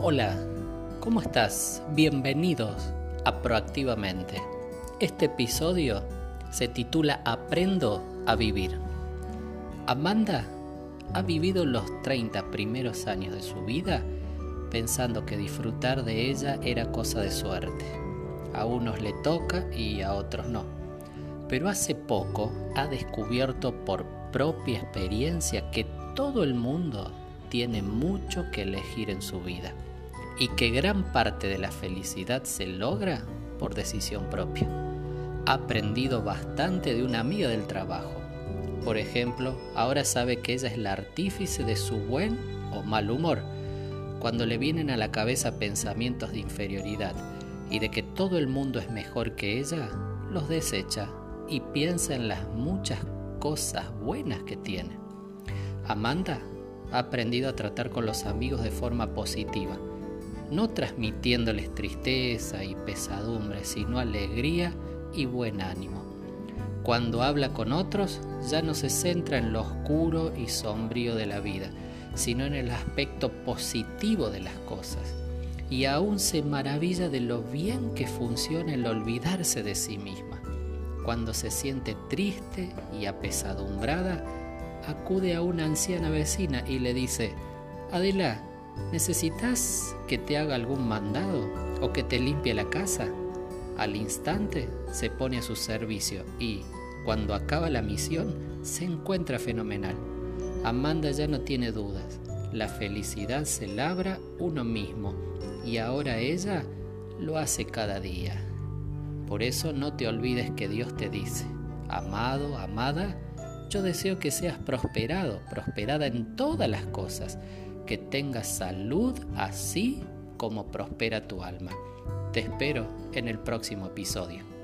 Hola, ¿cómo estás? Bienvenidos a Proactivamente. Este episodio se titula Aprendo a vivir. Amanda ha vivido los 30 primeros años de su vida pensando que disfrutar de ella era cosa de suerte. A unos le toca y a otros no. Pero hace poco ha descubierto por propia experiencia que todo el mundo tiene mucho que elegir en su vida y que gran parte de la felicidad se logra por decisión propia. Ha aprendido bastante de una amiga del trabajo. Por ejemplo, ahora sabe que ella es la artífice de su buen o mal humor. Cuando le vienen a la cabeza pensamientos de inferioridad y de que todo el mundo es mejor que ella, los desecha y piensa en las muchas cosas buenas que tiene. Amanda ha aprendido a tratar con los amigos de forma positiva, no transmitiéndoles tristeza y pesadumbre, sino alegría y buen ánimo. Cuando habla con otros, ya no se centra en lo oscuro y sombrío de la vida, sino en el aspecto positivo de las cosas. Y aún se maravilla de lo bien que funciona el olvidarse de sí misma. Cuando se siente triste y apesadumbrada, acude a una anciana vecina y le dice, Adela, ¿necesitas que te haga algún mandado o que te limpie la casa? Al instante se pone a su servicio y, cuando acaba la misión, se encuentra fenomenal. Amanda ya no tiene dudas. La felicidad se labra uno mismo y ahora ella lo hace cada día. Por eso no te olvides que Dios te dice, amado, amada, yo deseo que seas prosperado, prosperada en todas las cosas, que tengas salud así como prospera tu alma. Te espero en el próximo episodio.